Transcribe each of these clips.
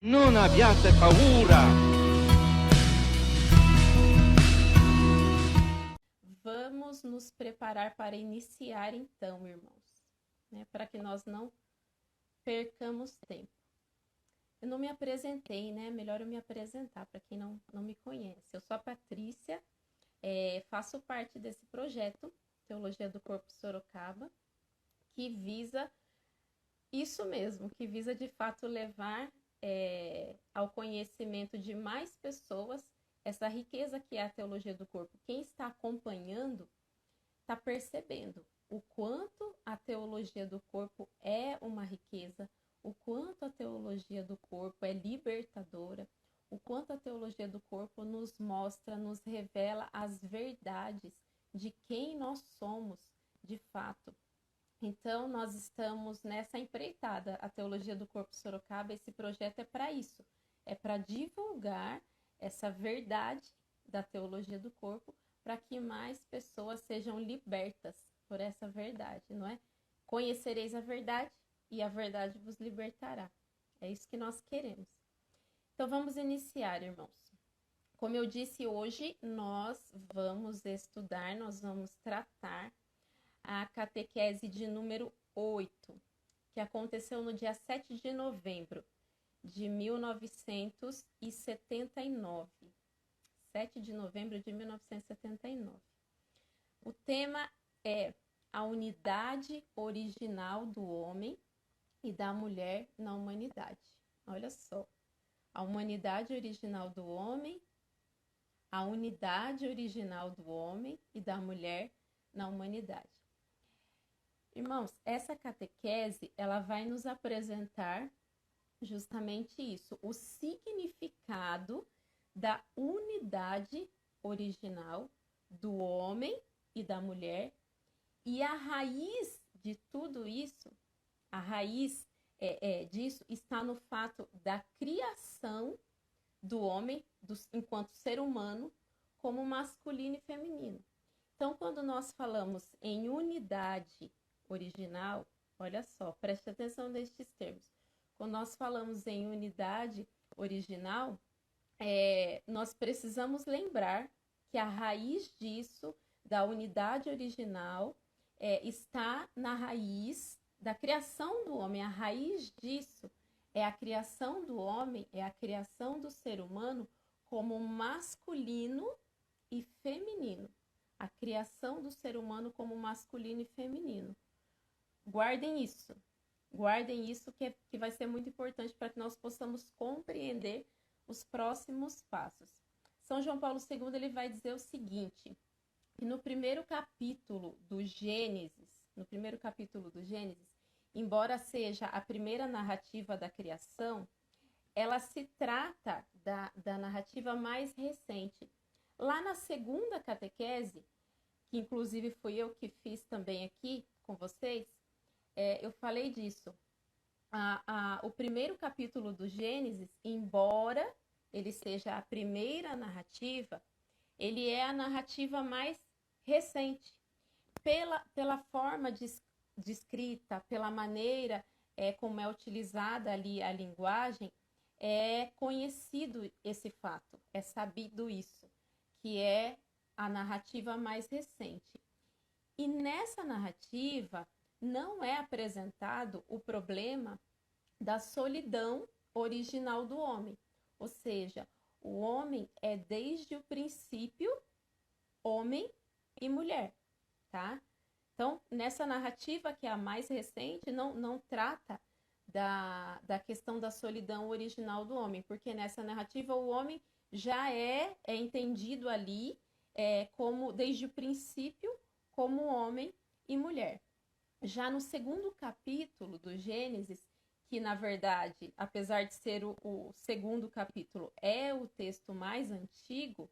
Non abbiate paura. Vamos nos preparar para iniciar então, irmãos, né? para que nós não percamos tempo. Eu não me apresentei, né? Melhor eu me apresentar para quem não, não me conhece. Eu sou a Patrícia, é, faço parte desse projeto Teologia do Corpo Sorocaba, que visa isso mesmo, que visa de fato levar é, ao conhecimento de mais pessoas essa riqueza que é a teologia do corpo. Quem está acompanhando está percebendo o quanto a teologia do corpo é uma riqueza, o quanto a teologia do corpo é libertadora, o quanto a teologia do corpo nos mostra, nos revela as verdades de quem nós somos de fato. Então, nós estamos nessa empreitada, a Teologia do Corpo Sorocaba. Esse projeto é para isso, é para divulgar essa verdade da teologia do corpo para que mais pessoas sejam libertas por essa verdade, não é? Conhecereis a verdade e a verdade vos libertará. É isso que nós queremos. Então vamos iniciar, irmãos. Como eu disse hoje, nós vamos estudar, nós vamos tratar a catequese de número 8, que aconteceu no dia 7 de novembro de 1979. 7 de novembro de 1979. O tema é a unidade original do homem e da mulher na humanidade. Olha só. A humanidade original do homem, a unidade original do homem e da mulher na humanidade. Irmãos, essa catequese, ela vai nos apresentar justamente isso, o significado da unidade original do homem e da mulher e a raiz de tudo isso, a raiz é, é, disso está no fato da criação do homem do, enquanto ser humano como masculino e feminino. Então, quando nós falamos em unidade original, olha só, preste atenção nestes termos. Quando nós falamos em unidade original, é, nós precisamos lembrar que a raiz disso, da unidade original, é, está na raiz da criação do homem. A raiz disso é a criação do homem, é a criação do ser humano como masculino e feminino. A criação do ser humano como masculino e feminino. Guardem isso. Guardem isso que, é, que vai ser muito importante para que nós possamos compreender os próximos passos. São João Paulo II ele vai dizer o seguinte, que no primeiro capítulo do Gênesis, no primeiro capítulo do Gênesis, embora seja a primeira narrativa da criação, ela se trata da, da narrativa mais recente. Lá na segunda catequese, que inclusive fui eu que fiz também aqui com vocês, é, eu falei disso. A, a, o primeiro capítulo do Gênesis, embora ele seja a primeira narrativa, ele é a narrativa mais recente. Pela, pela forma de, de escrita, pela maneira é, como é utilizada ali a linguagem, é conhecido esse fato, é sabido isso, que é a narrativa mais recente. E nessa narrativa, não é apresentado o problema da solidão original do homem. Ou seja, o homem é desde o princípio homem e mulher, tá? Então, nessa narrativa que é a mais recente, não, não trata da, da questão da solidão original do homem, porque nessa narrativa o homem já é, é entendido ali é, como, desde o princípio, como homem e mulher. Já no segundo capítulo do Gênesis, que na verdade, apesar de ser o, o segundo capítulo, é o texto mais antigo,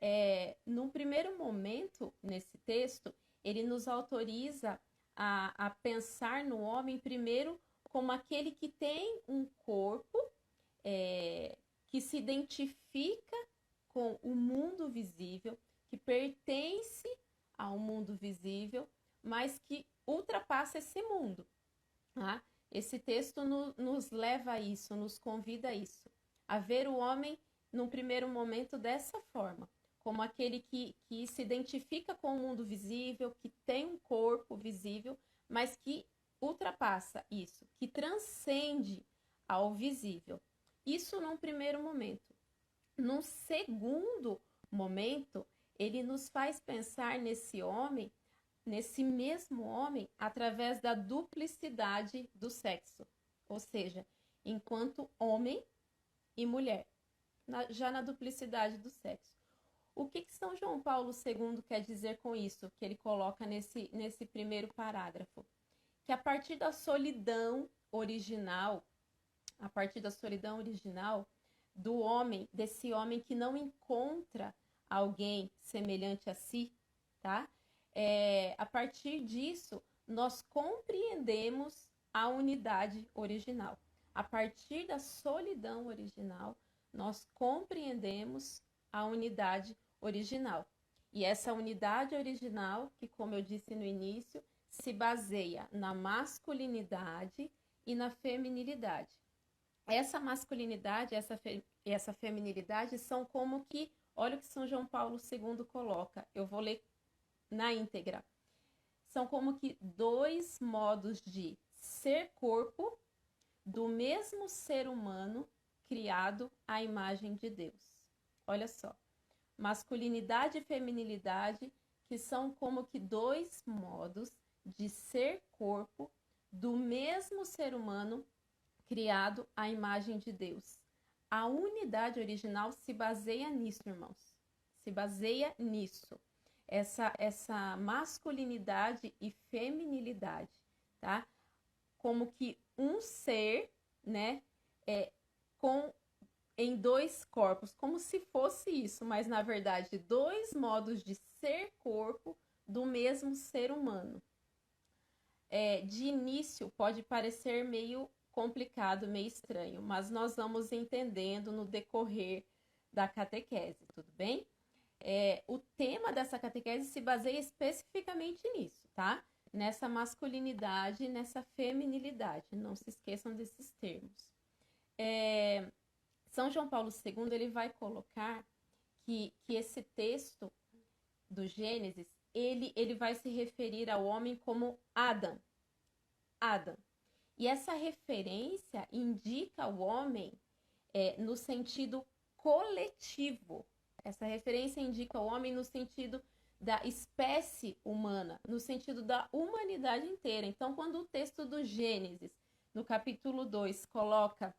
é, num primeiro momento nesse texto, ele nos autoriza a, a pensar no homem primeiro como aquele que tem um corpo é, que se identifica com o mundo visível, que pertence ao mundo visível, mas que ultrapassa esse mundo. Tá? Esse texto no, nos leva a isso, nos convida a isso, a ver o homem num primeiro momento dessa forma, como aquele que, que se identifica com o mundo visível, que tem um corpo visível, mas que ultrapassa isso, que transcende ao visível. Isso num primeiro momento. Num segundo momento, ele nos faz pensar nesse homem, nesse mesmo homem, através da duplicidade do sexo, ou seja, enquanto homem e mulher, na, já na duplicidade do sexo. O que, que São João Paulo II quer dizer com isso, que ele coloca nesse, nesse primeiro parágrafo? Que a partir da solidão original, a partir da solidão original do homem, desse homem que não encontra alguém semelhante a si, tá? É, a partir disso, nós compreendemos a unidade original. A partir da solidão original, nós compreendemos a unidade original. E essa unidade original, que, como eu disse no início, se baseia na masculinidade e na feminilidade. Essa masculinidade essa fe essa feminilidade são como que, olha o que São João Paulo II coloca, eu vou ler na íntegra. São como que dois modos de ser corpo do mesmo ser humano criado à imagem de Deus. Olha só. Masculinidade e feminilidade, que são como que dois modos de ser corpo do mesmo ser humano criado à imagem de Deus. A unidade original se baseia nisso, irmãos. Se baseia nisso. Essa, essa masculinidade e feminilidade, tá? Como que um ser, né, é, com em dois corpos, como se fosse isso, mas na verdade, dois modos de ser corpo do mesmo ser humano. É, de início, pode parecer meio complicado, meio estranho, mas nós vamos entendendo no decorrer da catequese, tudo bem? É, o tema dessa catequese se baseia especificamente nisso, tá? Nessa masculinidade, nessa feminilidade. Não se esqueçam desses termos. É, São João Paulo II ele vai colocar que, que esse texto do Gênesis ele, ele vai se referir ao homem como Adam. Adam. E essa referência indica o homem é, no sentido coletivo. Essa referência indica o homem no sentido da espécie humana, no sentido da humanidade inteira. Então, quando o texto do Gênesis, no capítulo 2, coloca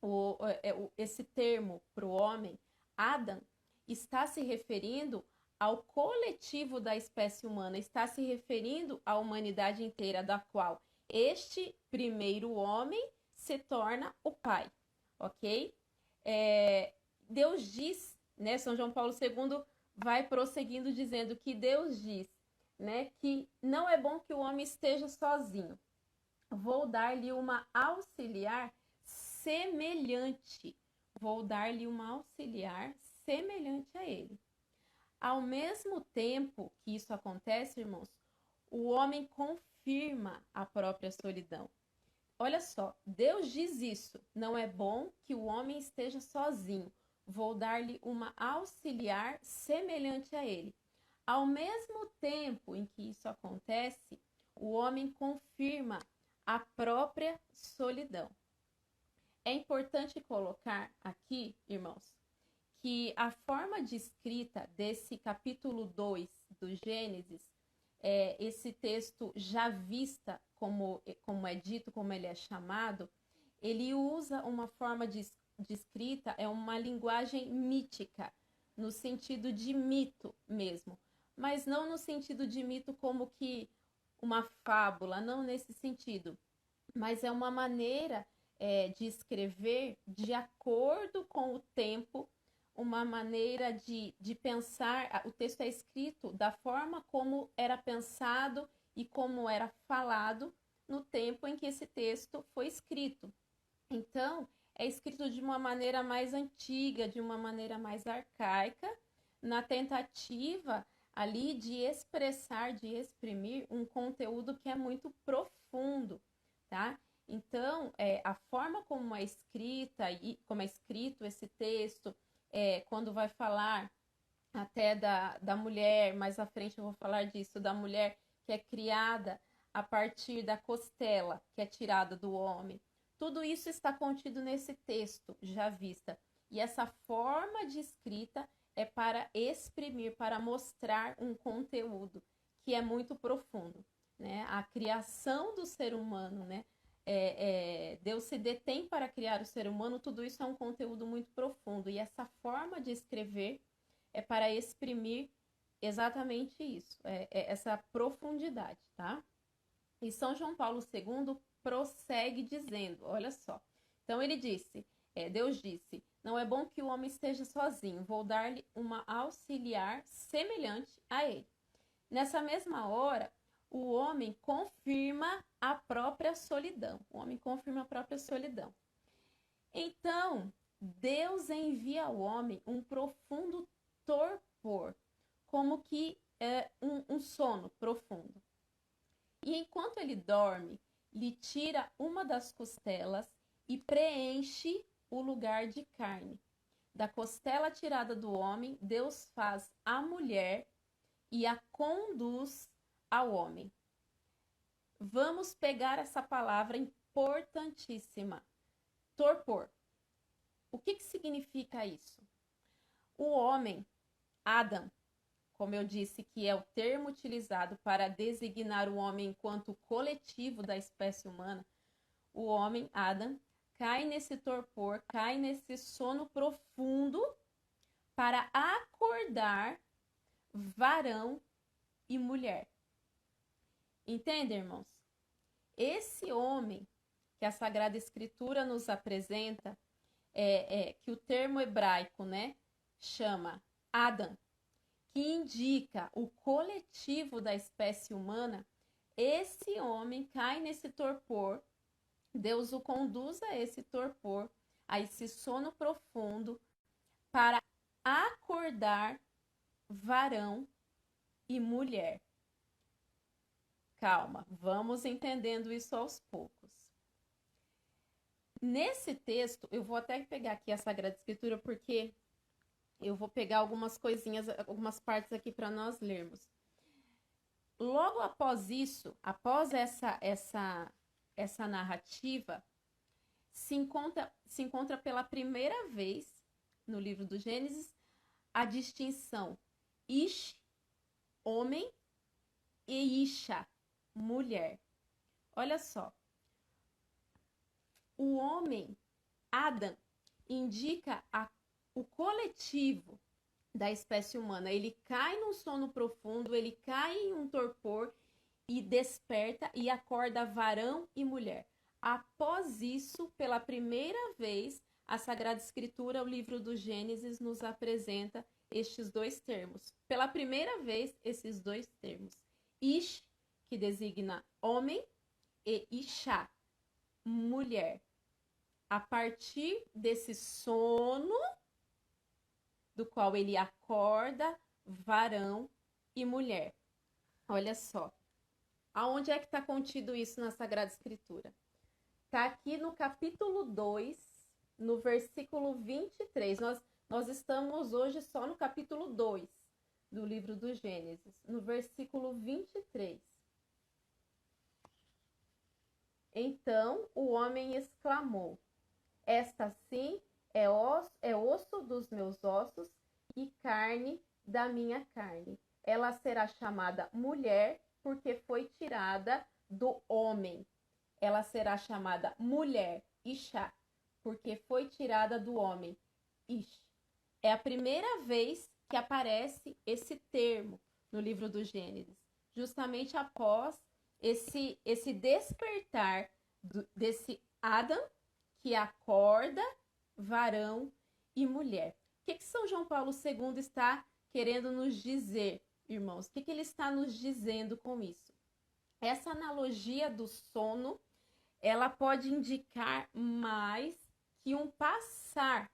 o, é, o, esse termo para o homem, Adam, está se referindo ao coletivo da espécie humana, está se referindo à humanidade inteira, da qual este primeiro homem se torna o pai, ok? É, Deus diz, né? São João Paulo II vai prosseguindo dizendo que Deus diz, né, que não é bom que o homem esteja sozinho. Vou dar-lhe uma auxiliar semelhante. Vou dar-lhe uma auxiliar semelhante a ele. Ao mesmo tempo que isso acontece, irmãos, o homem confirma a própria solidão. Olha só, Deus diz isso: não é bom que o homem esteja sozinho. Vou dar-lhe uma auxiliar semelhante a ele. Ao mesmo tempo em que isso acontece, o homem confirma a própria solidão. É importante colocar aqui, irmãos, que a forma de escrita desse capítulo 2 do Gênesis é, esse texto já vista, como, como é dito, como ele é chamado, ele usa uma forma de, de escrita, é uma linguagem mítica, no sentido de mito mesmo, mas não no sentido de mito como que uma fábula, não nesse sentido, mas é uma maneira é, de escrever de acordo com o tempo uma maneira de, de pensar, o texto é escrito da forma como era pensado e como era falado no tempo em que esse texto foi escrito. Então, é escrito de uma maneira mais antiga, de uma maneira mais arcaica, na tentativa ali de expressar, de exprimir um conteúdo que é muito profundo, tá? Então, é, a forma como é escrita e como é escrito esse texto, é, quando vai falar até da, da mulher, mais à frente eu vou falar disso, da mulher que é criada a partir da costela que é tirada do homem. Tudo isso está contido nesse texto já vista. E essa forma de escrita é para exprimir, para mostrar um conteúdo que é muito profundo. Né? A criação do ser humano, né? É, é, Deus se detém para criar o ser humano, tudo isso é um conteúdo muito profundo. E essa forma de escrever é para exprimir exatamente isso, é, é essa profundidade, tá? E São João Paulo II prossegue dizendo, olha só. Então ele disse, é, Deus disse, não é bom que o homem esteja sozinho, vou dar-lhe uma auxiliar semelhante a ele. Nessa mesma hora, o homem confirma a própria solidão. O homem confirma a própria solidão. Então, Deus envia ao homem um profundo torpor, como que é um, um sono profundo. E enquanto ele dorme, lhe tira uma das costelas e preenche o lugar de carne. Da costela tirada do homem, Deus faz a mulher e a conduz ao homem. Vamos pegar essa palavra importantíssima: torpor. O que, que significa isso? O homem, Adam, como eu disse, que é o termo utilizado para designar o homem enquanto coletivo da espécie humana, o homem, Adam, cai nesse torpor, cai nesse sono profundo para acordar varão e mulher. Entende, irmãos? Esse homem que a Sagrada Escritura nos apresenta, é, é, que o termo hebraico, né, chama Adam, que indica o coletivo da espécie humana, esse homem cai nesse torpor, Deus o conduz a esse torpor, a esse sono profundo, para acordar varão e mulher. Calma, vamos entendendo isso aos poucos. Nesse texto, eu vou até pegar aqui a Sagrada Escritura, porque eu vou pegar algumas coisinhas, algumas partes aqui para nós lermos. Logo após isso, após essa essa essa narrativa, se encontra se encontra pela primeira vez no livro do Gênesis a distinção Ish, homem, e Isha, mulher. Olha só. O homem, Adam, indica a o coletivo da espécie humana, ele cai num sono profundo, ele cai em um torpor e desperta e acorda varão e mulher. Após isso, pela primeira vez, a Sagrada Escritura, o livro do Gênesis, nos apresenta estes dois termos. Pela primeira vez, esses dois termos. Ish, que designa homem, e Isha, mulher. A partir desse sono do qual ele acorda varão e mulher. Olha só. Aonde é que está contido isso na Sagrada Escritura? Está aqui no capítulo 2, no versículo 23. Nós, nós estamos hoje só no capítulo 2 do livro do Gênesis, no versículo 23. Então o homem exclamou: Esta sim é osso, é osso dos meus ossos e carne da minha carne. Ela será chamada mulher porque foi tirada do homem. Ela será chamada mulher, Isha, porque foi tirada do homem, Ish. É a primeira vez que aparece esse termo no livro do Gênesis, justamente após esse, esse despertar do, desse Adam que acorda varão e mulher. O que, que São João Paulo II está querendo nos dizer, irmãos? O que, que ele está nos dizendo com isso? Essa analogia do sono, ela pode indicar mais que um passar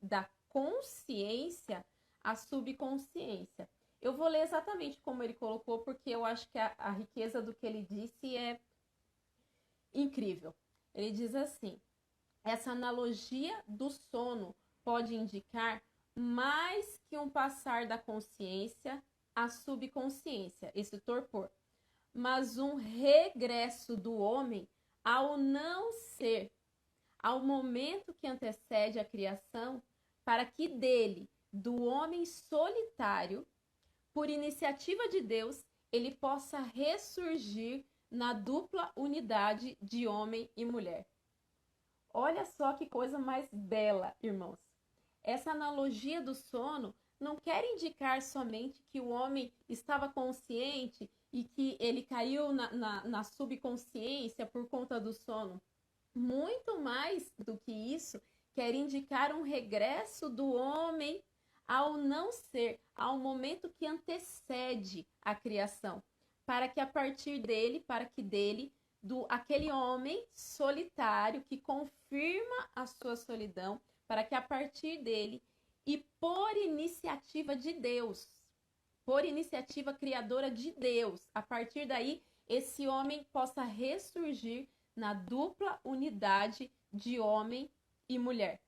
da consciência à subconsciência. Eu vou ler exatamente como ele colocou, porque eu acho que a, a riqueza do que ele disse é incrível. Ele diz assim: essa analogia do sono pode indicar mais que um passar da consciência à subconsciência, esse torpor, mas um regresso do homem ao não ser, ao momento que antecede a criação, para que dele, do homem solitário, por iniciativa de Deus, ele possa ressurgir na dupla unidade de homem e mulher. Olha só que coisa mais bela, irmãos. Essa analogia do sono não quer indicar somente que o homem estava consciente e que ele caiu na, na, na subconsciência por conta do sono. Muito mais do que isso, quer indicar um regresso do homem ao não ser, ao momento que antecede a criação, para que a partir dele, para que dele, do aquele homem solitário que confirma a sua solidão, para que a partir dele e por iniciativa de Deus, por iniciativa criadora de Deus, a partir daí esse homem possa ressurgir na dupla unidade de homem e mulher.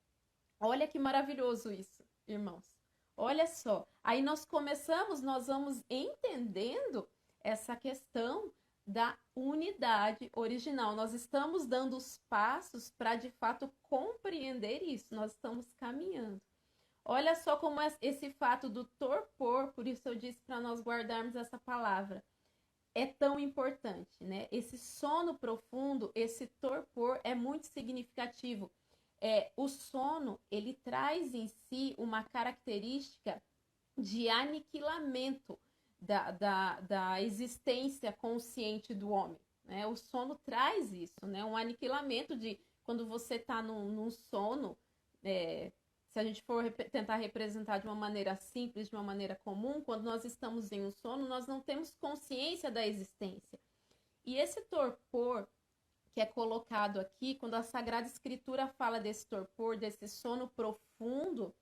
Olha que maravilhoso isso, irmãos. Olha só, aí nós começamos, nós vamos entendendo essa questão da unidade original. Nós estamos dando os passos para de fato compreender isso. Nós estamos caminhando. Olha só como é esse fato do torpor, por isso eu disse para nós guardarmos essa palavra, é tão importante, né? Esse sono profundo, esse torpor é muito significativo é, o sono ele traz em si uma característica de aniquilamento da, da, da existência consciente do homem. Né? O sono traz isso, né? um aniquilamento de quando você está num, num, sono, é, se a gente for rep tentar representar de uma maneira simples, de uma maneira comum, quando nós estamos em um sono, nós não temos consciência da existência. E esse torpor que é colocado aqui, quando a Sagrada Escritura fala desse torpor, desse sono profundo,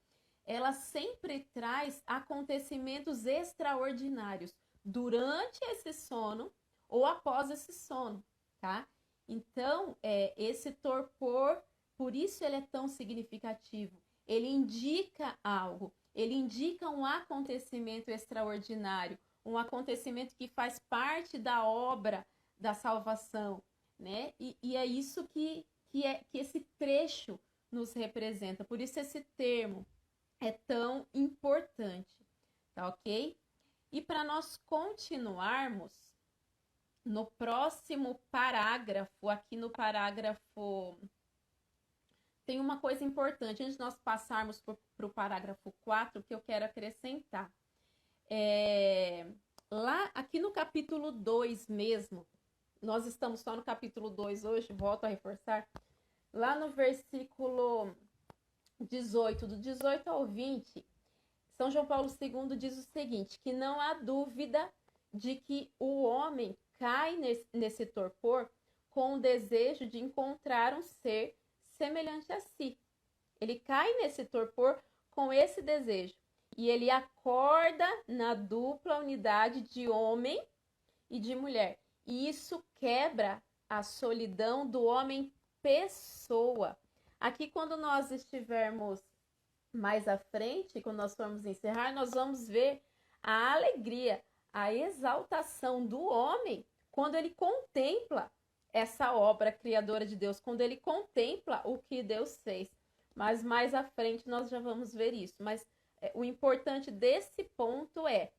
ela sempre traz acontecimentos extraordinários durante esse sono ou após esse sono, tá? Então, é, esse torpor, por isso ele é tão significativo. Ele indica algo, ele indica um acontecimento extraordinário, um acontecimento que faz parte da obra da salvação, né? E, e é isso que, que, é, que esse trecho nos representa. Por isso esse termo é tão importante, tá ok? E para nós continuarmos, no próximo parágrafo, aqui no parágrafo. Tem uma coisa importante, antes de nós passarmos para o parágrafo 4, que eu quero acrescentar. É, lá, aqui no capítulo 2 mesmo, nós estamos só no capítulo 2 hoje, volto a reforçar. Lá no versículo 18, do 18 ao 20, São João Paulo II diz o seguinte: que não há dúvida de que o homem cai nesse, nesse torpor com o desejo de encontrar um ser semelhante a si. Ele cai nesse torpor com esse desejo e ele acorda na dupla unidade de homem e de mulher. E isso quebra a solidão do homem pessoa. Aqui, quando nós estivermos mais à frente, quando nós formos encerrar, nós vamos ver a alegria, a exaltação do homem quando ele contempla essa obra criadora de Deus, quando ele contempla o que Deus fez. Mas mais à frente nós já vamos ver isso. Mas é, o importante desse ponto é,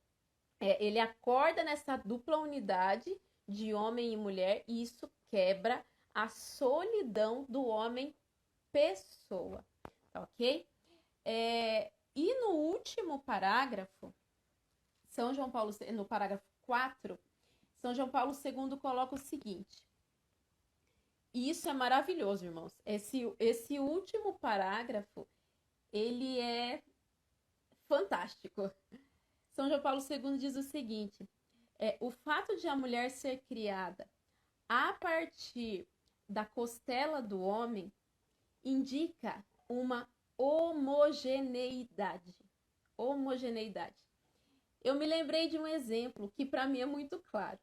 é ele acorda nessa dupla unidade de homem e mulher, e isso quebra a solidão do homem pessoa, tá ok? É, e no último parágrafo, São João Paulo, no parágrafo 4, São João Paulo II coloca o seguinte, e isso é maravilhoso, irmãos. Esse, esse último parágrafo, ele é fantástico. São João Paulo II diz o seguinte: é, o fato de a mulher ser criada a partir da costela do homem indica uma homogeneidade. Homogeneidade. Eu me lembrei de um exemplo que para mim é muito claro.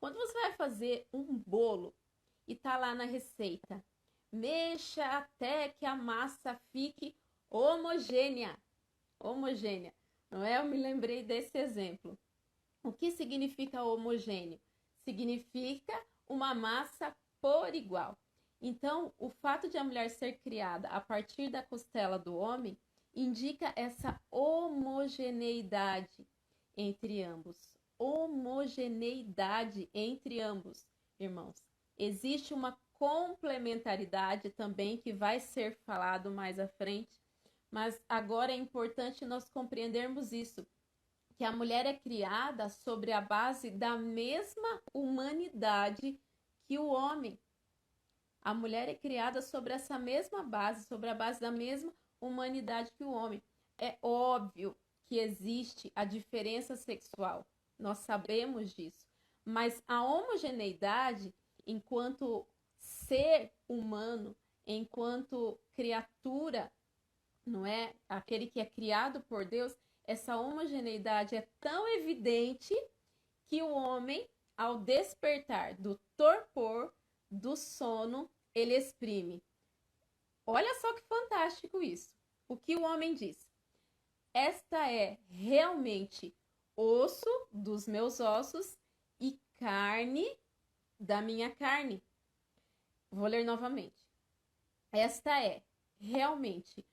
Quando você vai fazer um bolo e tá lá na receita, mexa até que a massa fique homogênea. Homogênea, não é? Eu me lembrei desse exemplo. O que significa homogêneo? Significa uma massa por igual. Então, o fato de a mulher ser criada a partir da costela do homem indica essa homogeneidade entre ambos. Homogeneidade entre ambos, irmãos. Existe uma complementaridade também que vai ser falado mais à frente, mas agora é importante nós compreendermos isso, que a mulher é criada sobre a base da mesma humanidade que o homem. A mulher é criada sobre essa mesma base, sobre a base da mesma humanidade que o homem. É óbvio que existe a diferença sexual, nós sabemos disso, mas a homogeneidade, enquanto ser humano, enquanto criatura, não é? Aquele que é criado por Deus, essa homogeneidade é tão evidente que o homem, ao despertar do torpor, do sono, ele exprime. Olha só que fantástico isso. O que o homem diz? Esta é realmente osso dos meus ossos e carne da minha carne. Vou ler novamente. Esta é realmente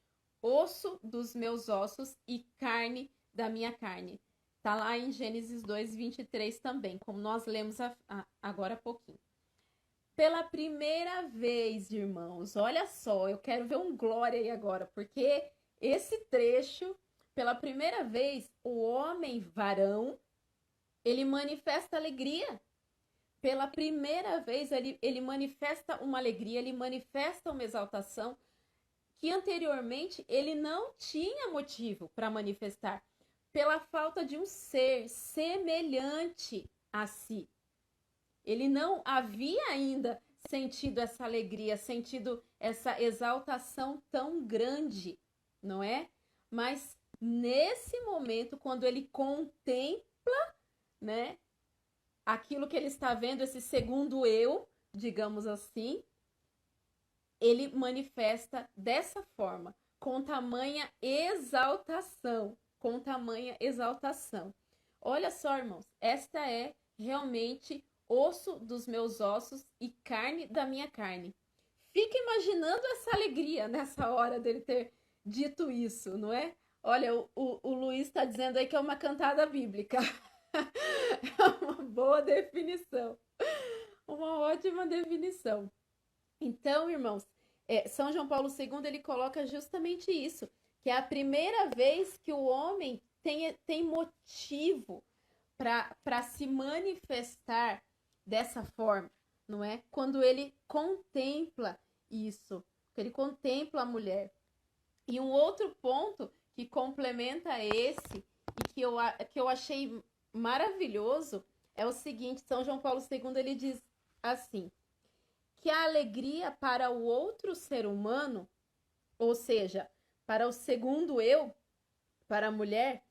osso dos meus ossos e carne da minha carne. Está lá em Gênesis 2, 23 também, como nós lemos a, a, agora há pouquinho. Pela primeira vez, irmãos, olha só, eu quero ver um glória aí agora, porque esse trecho, pela primeira vez, o homem varão, ele manifesta alegria pela primeira vez, ele, ele manifesta uma alegria, ele manifesta uma exaltação que anteriormente ele não tinha motivo para manifestar, pela falta de um ser semelhante a si. Ele não havia ainda sentido essa alegria, sentido essa exaltação tão grande, não é? Mas nesse momento, quando ele contempla, né, aquilo que ele está vendo, esse segundo eu, digamos assim, ele manifesta dessa forma, com tamanha exaltação, com tamanha exaltação. Olha só, irmãos, esta é realmente osso dos meus ossos e carne da minha carne. Fica imaginando essa alegria nessa hora dele ter dito isso, não é? Olha, o, o, o Luiz está dizendo aí que é uma cantada bíblica. é uma boa definição. Uma ótima definição. Então, irmãos, é, São João Paulo II ele coloca justamente isso, que é a primeira vez que o homem tem, tem motivo para se manifestar dessa forma, não é? Quando ele contempla isso, ele contempla a mulher. E um outro ponto que complementa esse e que eu, que eu achei maravilhoso é o seguinte: São João Paulo II ele diz assim: que a alegria para o outro ser humano, ou seja, para o segundo eu, para a mulher,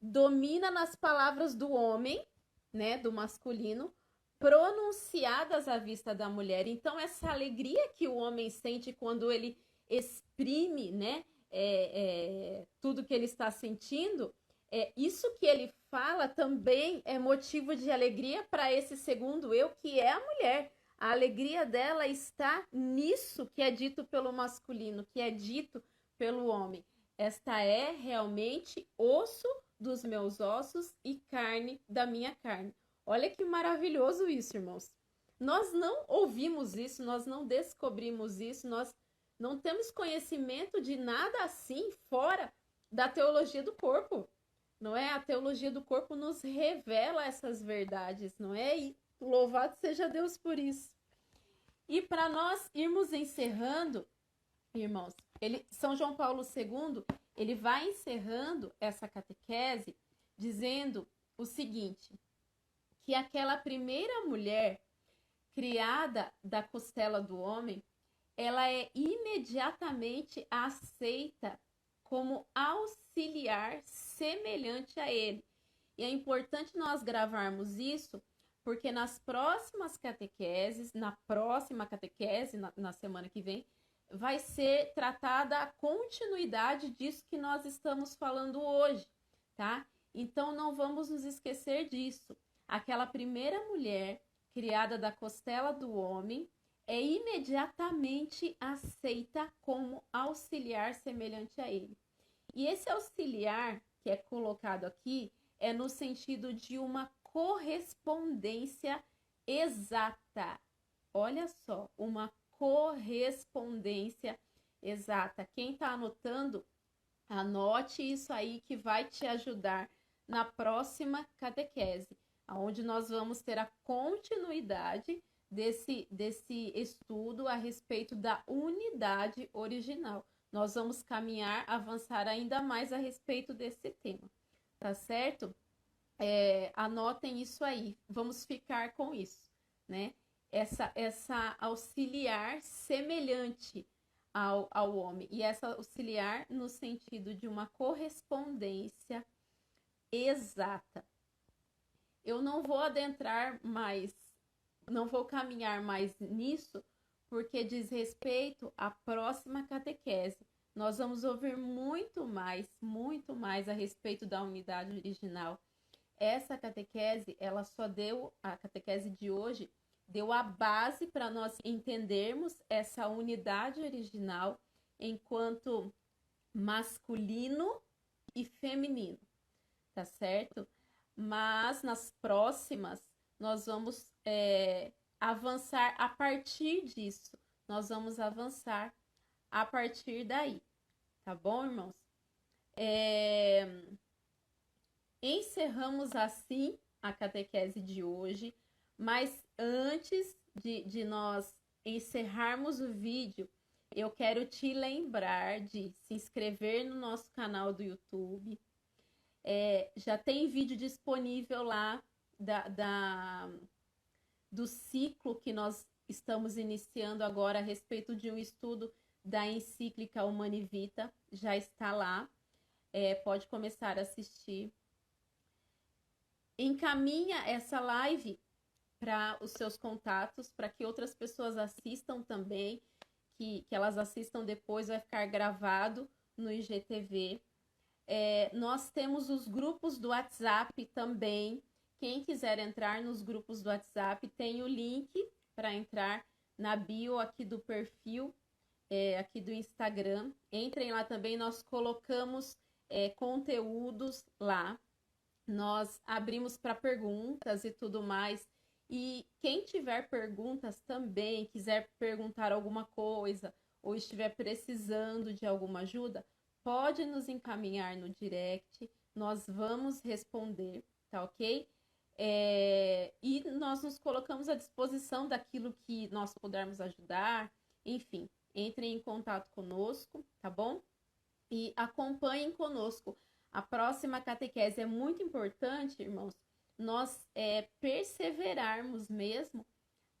domina nas palavras do homem, né, do masculino, pronunciadas à vista da mulher. Então, essa alegria que o homem sente quando ele exprime, né, é, é, tudo que ele está sentindo, é, isso que ele fala também é motivo de alegria para esse segundo eu, que é a mulher. A alegria dela está nisso que é dito pelo masculino, que é dito pelo homem. Esta é realmente osso dos meus ossos e carne da minha carne. Olha que maravilhoso isso, irmãos. Nós não ouvimos isso, nós não descobrimos isso, nós não temos conhecimento de nada assim fora da teologia do corpo não é? A teologia do corpo nos revela essas verdades, não é? E louvado seja Deus por isso. E para nós irmos encerrando, irmãos, ele, São João Paulo II, ele vai encerrando essa catequese dizendo o seguinte: que aquela primeira mulher criada da costela do homem, ela é imediatamente aceita como auxiliar semelhante a ele. E é importante nós gravarmos isso porque nas próximas catequeses, na próxima catequese, na, na semana que vem, vai ser tratada a continuidade disso que nós estamos falando hoje, tá? Então não vamos nos esquecer disso. Aquela primeira mulher criada da costela do homem é imediatamente aceita como auxiliar semelhante a ele. E esse auxiliar que é colocado aqui é no sentido de uma correspondência exata. Olha só, uma correspondência exata. Quem está anotando, anote isso aí que vai te ajudar na próxima catequese, onde nós vamos ter a continuidade desse, desse estudo a respeito da unidade original. Nós vamos caminhar, avançar ainda mais a respeito desse tema, tá certo? É, anotem isso aí, vamos ficar com isso, né? essa, essa auxiliar semelhante ao, ao homem, e essa auxiliar no sentido de uma correspondência exata. Eu não vou adentrar mais, não vou caminhar mais nisso, porque diz respeito à próxima catequese. Nós vamos ouvir muito mais, muito mais a respeito da unidade original. Essa catequese, ela só deu, a catequese de hoje, deu a base para nós entendermos essa unidade original enquanto masculino e feminino, tá certo? Mas nas próximas nós vamos é, avançar a partir disso, nós vamos avançar a partir daí, tá bom, irmãos? É... Encerramos assim a catequese de hoje. Mas antes de, de nós encerrarmos o vídeo, eu quero te lembrar de se inscrever no nosso canal do YouTube. É, já tem vídeo disponível lá da, da, do ciclo que nós estamos iniciando agora a respeito de um estudo da encíclica Humani Vita. Já está lá. É, pode começar a assistir. Encaminha essa live para os seus contatos, para que outras pessoas assistam também, que, que elas assistam depois, vai ficar gravado no IGTV. É, nós temos os grupos do WhatsApp também. Quem quiser entrar nos grupos do WhatsApp, tem o link para entrar na bio aqui do perfil, é, aqui do Instagram. Entrem lá também, nós colocamos é, conteúdos lá. Nós abrimos para perguntas e tudo mais. E quem tiver perguntas também, quiser perguntar alguma coisa ou estiver precisando de alguma ajuda, pode nos encaminhar no direct, nós vamos responder, tá ok? É, e nós nos colocamos à disposição daquilo que nós pudermos ajudar, enfim, entrem em contato conosco, tá bom? E acompanhem conosco. A próxima catequese é muito importante, irmãos, nós é, perseverarmos mesmo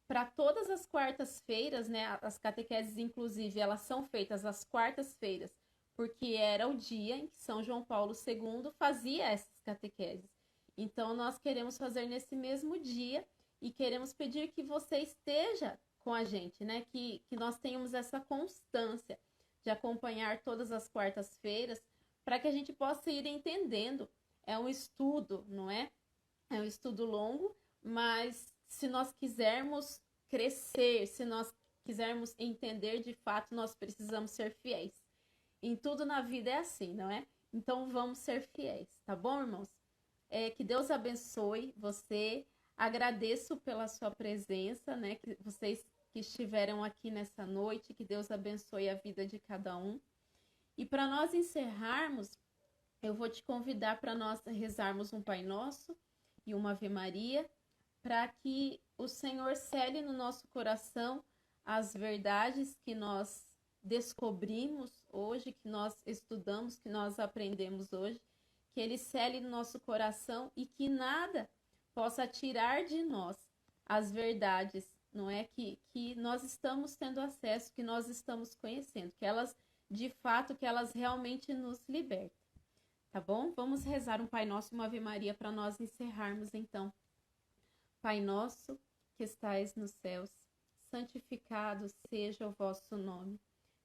para todas as quartas-feiras, né? As catequeses, inclusive, elas são feitas às quartas-feiras, porque era o dia em que São João Paulo II fazia essas catequeses. Então, nós queremos fazer nesse mesmo dia e queremos pedir que você esteja com a gente, né? Que, que nós tenhamos essa constância de acompanhar todas as quartas-feiras para que a gente possa ir entendendo. É um estudo, não é? É um estudo longo, mas se nós quisermos crescer, se nós quisermos entender de fato, nós precisamos ser fiéis. Em tudo na vida é assim, não é? Então vamos ser fiéis, tá bom, irmãos? É, que Deus abençoe você. Agradeço pela sua presença, né? Que vocês que estiveram aqui nessa noite, que Deus abençoe a vida de cada um. E para nós encerrarmos, eu vou te convidar para nós rezarmos um Pai Nosso e uma Ave Maria, para que o Senhor cele no nosso coração as verdades que nós descobrimos hoje, que nós estudamos, que nós aprendemos hoje, que Ele cele no nosso coração e que nada possa tirar de nós as verdades, não é? Que, que nós estamos tendo acesso, que nós estamos conhecendo, que elas, de fato, que elas realmente nos libertem tá bom? Vamos rezar um Pai Nosso e uma Ave Maria para nós encerrarmos então. Pai nosso, que estais nos céus, santificado seja o vosso nome.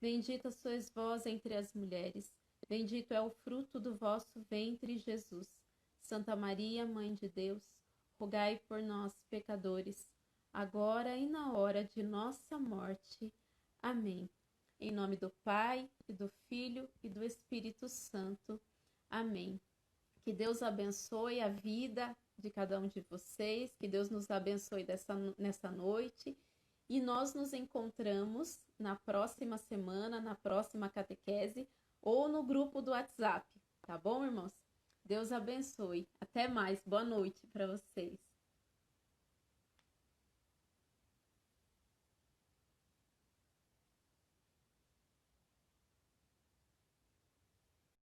Bendita sois vós entre as mulheres, bendito é o fruto do vosso ventre, Jesus. Santa Maria, Mãe de Deus, rogai por nós, pecadores, agora e na hora de nossa morte. Amém. Em nome do Pai, e do Filho e do Espírito Santo. Amém. Que Deus abençoe a vida de cada um de vocês, que Deus nos abençoe dessa, nessa noite. E nós nos encontramos na próxima semana, na próxima catequese ou no grupo do WhatsApp, tá bom, irmãos? Deus abençoe. Até mais. Boa noite para vocês.